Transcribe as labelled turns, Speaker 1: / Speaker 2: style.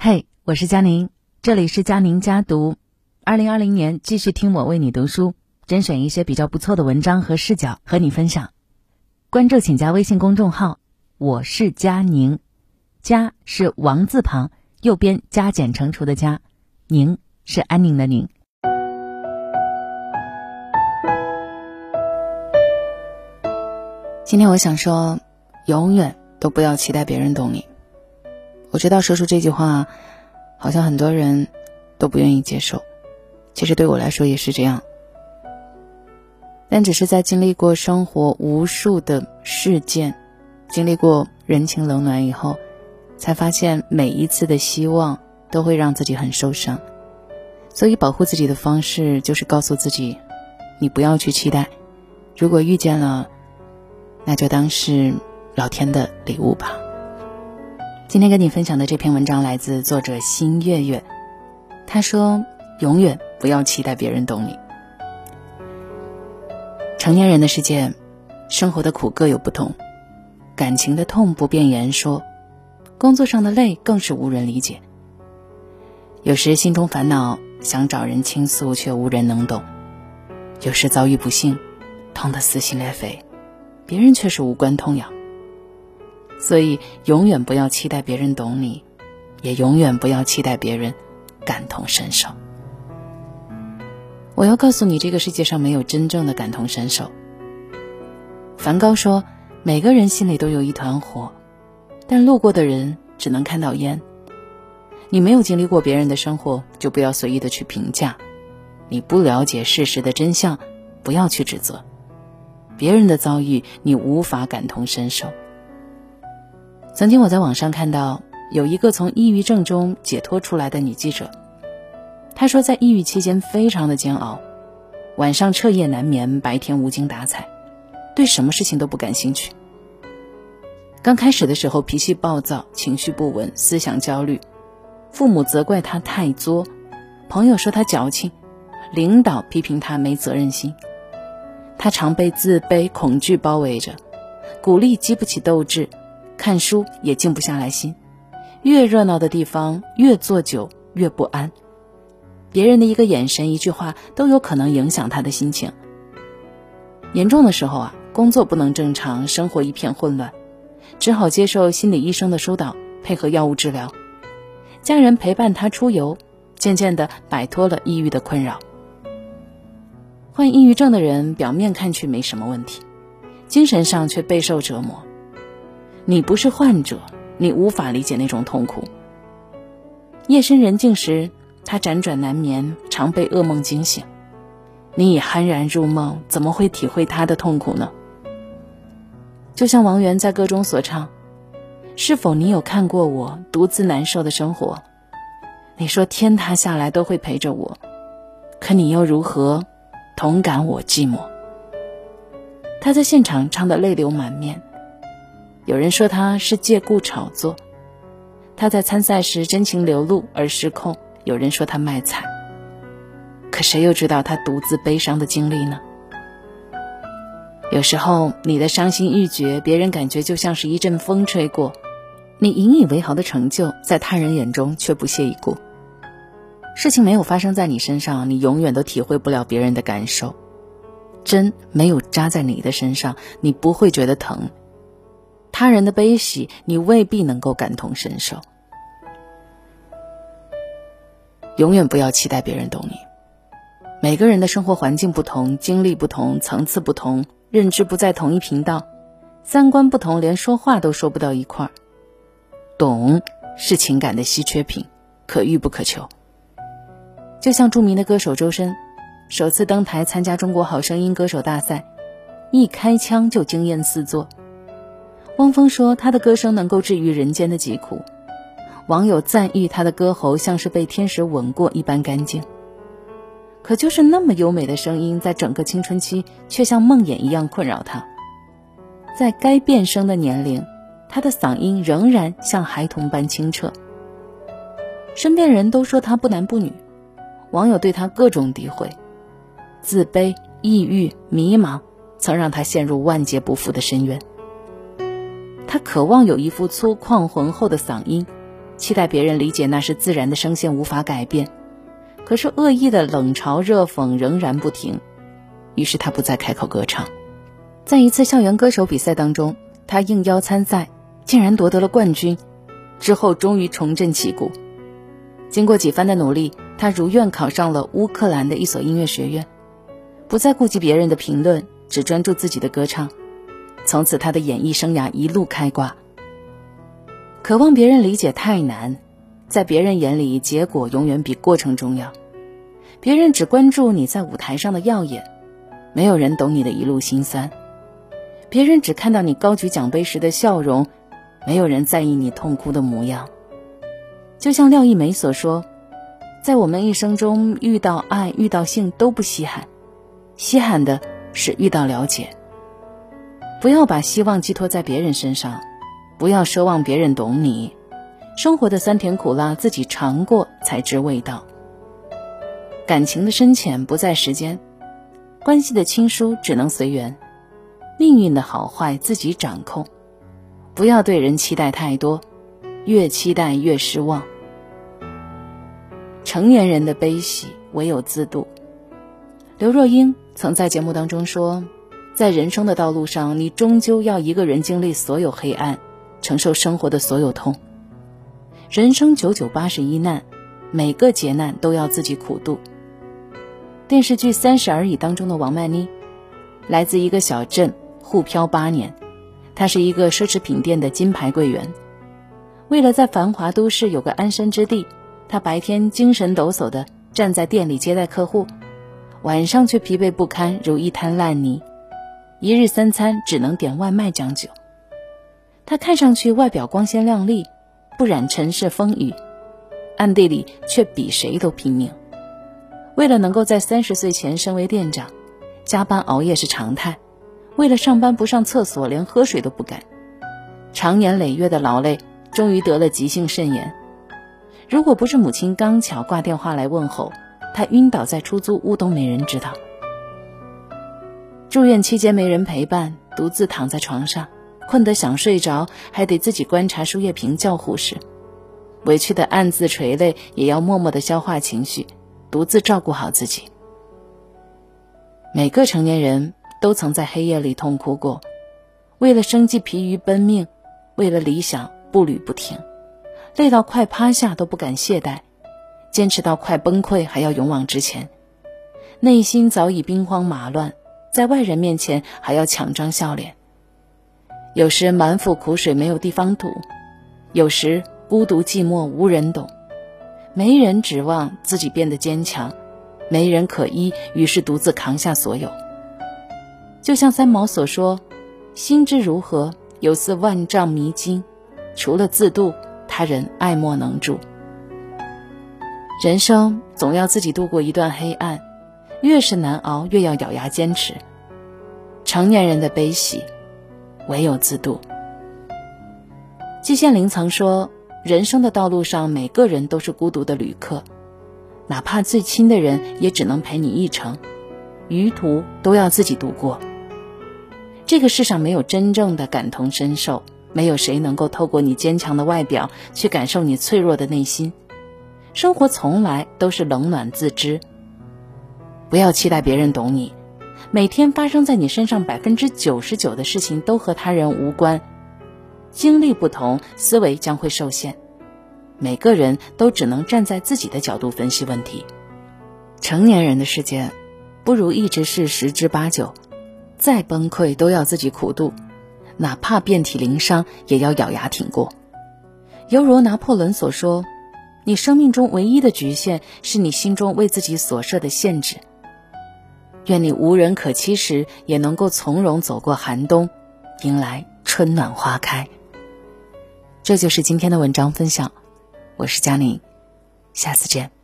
Speaker 1: 嘿，我是佳宁，这里是佳宁家读。二零二零年继续听我为你读书，甄选一些比较不错的文章和视角和你分享。关注请加微信公众号，我是佳宁，佳是王字旁，右边加减乘除的加，宁是安宁的宁。今天我想说，永远都不要期待别人懂你。我知道说出这句话，好像很多人都不愿意接受。其实对我来说也是这样，但只是在经历过生活无数的事件，经历过人情冷暖以后，才发现每一次的希望都会让自己很受伤。所以保护自己的方式就是告诉自己，你不要去期待。如果遇见了，那就当是老天的礼物吧。今天跟你分享的这篇文章来自作者新月月，他说：“永远不要期待别人懂你。成年人的世界，生活的苦各有不同，感情的痛不便言说，工作上的累更是无人理解。有时心中烦恼，想找人倾诉，却无人能懂；有时遭遇不幸，痛得撕心裂肺，别人却是无关痛痒。”所以，永远不要期待别人懂你，也永远不要期待别人感同身受。我要告诉你，这个世界上没有真正的感同身受。梵高说：“每个人心里都有一团火，但路过的人只能看到烟。”你没有经历过别人的生活，就不要随意的去评价；你不了解事实的真相，不要去指责。别人的遭遇，你无法感同身受。曾经我在网上看到有一个从抑郁症中解脱出来的女记者，她说在抑郁期间非常的煎熬，晚上彻夜难眠，白天无精打采，对什么事情都不感兴趣。刚开始的时候脾气暴躁，情绪不稳，思想焦虑，父母责怪她太作，朋友说她矫情，领导批评她没责任心，她常被自卑、恐惧包围着，鼓励激不起斗志。看书也静不下来心，越热闹的地方越坐久越不安。别人的一个眼神、一句话都有可能影响他的心情。严重的时候啊，工作不能正常，生活一片混乱，只好接受心理医生的疏导，配合药物治疗。家人陪伴他出游，渐渐的摆脱了抑郁的困扰。患抑郁症的人表面看去没什么问题，精神上却备受折磨。你不是患者，你无法理解那种痛苦。夜深人静时，他辗转难眠，常被噩梦惊醒。你已酣然入梦，怎么会体会他的痛苦呢？就像王源在歌中所唱：“是否你有看过我独自难受的生活？你说天塌下来都会陪着我，可你又如何同感我寂寞？”他在现场唱得泪流满面。有人说他是借故炒作，他在参赛时真情流露而失控；有人说他卖惨，可谁又知道他独自悲伤的经历呢？有时候你的伤心欲绝，别人感觉就像是一阵风吹过；你引以为豪的成就，在他人眼中却不屑一顾。事情没有发生在你身上，你永远都体会不了别人的感受。针没有扎在你的身上，你不会觉得疼。他人的悲喜，你未必能够感同身受。永远不要期待别人懂你。每个人的生活环境不同，经历不同，层次不同，认知不在同一频道，三观不同，连说话都说不到一块儿。懂是情感的稀缺品，可遇不可求。就像著名的歌手周深，首次登台参加《中国好声音》歌手大赛，一开腔就惊艳四座。汪峰说他的歌声能够治愈人间的疾苦，网友赞誉他的歌喉像是被天使吻过一般干净。可就是那么优美的声音，在整个青春期却像梦魇一样困扰他。在该变声的年龄，他的嗓音仍然像孩童般清澈。身边人都说他不男不女，网友对他各种诋毁，自卑、抑郁、迷茫，曾让他陷入万劫不复的深渊。他渴望有一副粗犷浑厚的嗓音，期待别人理解那是自然的声线，无法改变。可是恶意的冷嘲热讽仍然不停，于是他不再开口歌唱。在一次校园歌手比赛当中，他应邀参赛，竟然夺得了冠军。之后终于重振旗鼓。经过几番的努力，他如愿考上了乌克兰的一所音乐学院，不再顾及别人的评论，只专注自己的歌唱。从此，他的演艺生涯一路开挂。渴望别人理解太难，在别人眼里，结果永远比过程重要。别人只关注你在舞台上的耀眼，没有人懂你的一路辛酸。别人只看到你高举奖杯时的笑容，没有人在意你痛哭的模样。就像廖一梅所说，在我们一生中遇到爱、遇到性都不稀罕，稀罕的是遇到了解。不要把希望寄托在别人身上，不要奢望别人懂你。生活的酸甜苦辣，自己尝过才知味道。感情的深浅不在时间，关系的亲疏只能随缘，命运的好坏自己掌控。不要对人期待太多，越期待越失望。成年人的悲喜唯有自度。刘若英曾在节目当中说。在人生的道路上，你终究要一个人经历所有黑暗，承受生活的所有痛。人生九九八十一难，每个劫难都要自己苦度。电视剧《三十而已》当中的王曼妮，来自一个小镇，沪漂八年，她是一个奢侈品店的金牌柜员。为了在繁华都市有个安身之地，她白天精神抖擞的站在店里接待客户，晚上却疲惫不堪，如一滩烂泥。一日三餐只能点外卖将就。他看上去外表光鲜亮丽，不染尘世风雨，暗地里却比谁都拼命。为了能够在三十岁前升为店长，加班熬夜是常态。为了上班不上厕所，连喝水都不敢。长年累月的劳累，终于得了急性肾炎。如果不是母亲刚巧挂电话来问候，他晕倒在出租屋都没人知道。住院期间没人陪伴，独自躺在床上，困得想睡着，还得自己观察输液瓶叫护士，委屈的暗自垂泪，也要默默的消化情绪，独自照顾好自己。每个成年人都曾在黑夜里痛哭过，为了生计疲于奔命，为了理想步履不停，累到快趴下都不敢懈怠，坚持到快崩溃还要勇往直前，内心早已兵荒马乱。在外人面前还要强装笑脸，有时满腹苦水没有地方吐，有时孤独寂寞无人懂，没人指望自己变得坚强，没人可依，于是独自扛下所有。就像三毛所说：“心之如何，有似万丈迷津，除了自渡，他人爱莫能助。”人生总要自己度过一段黑暗。越是难熬，越要咬牙坚持。成年人的悲喜，唯有自度。季羡林曾说：“人生的道路上，每个人都是孤独的旅客，哪怕最亲的人，也只能陪你一程，余途都要自己度过。”这个世上没有真正的感同身受，没有谁能够透过你坚强的外表去感受你脆弱的内心。生活从来都是冷暖自知。不要期待别人懂你，每天发生在你身上百分之九十九的事情都和他人无关。经历不同，思维将会受限。每个人都只能站在自己的角度分析问题。成年人的世界，不如一直是十之八九。再崩溃都要自己苦度，哪怕遍体鳞伤，也要咬牙挺过。犹如拿破仑所说：“你生命中唯一的局限，是你心中为自己所设的限制。”愿你无人可欺时，也能够从容走过寒冬，迎来春暖花开。这就是今天的文章分享，我是佳宁，下次见。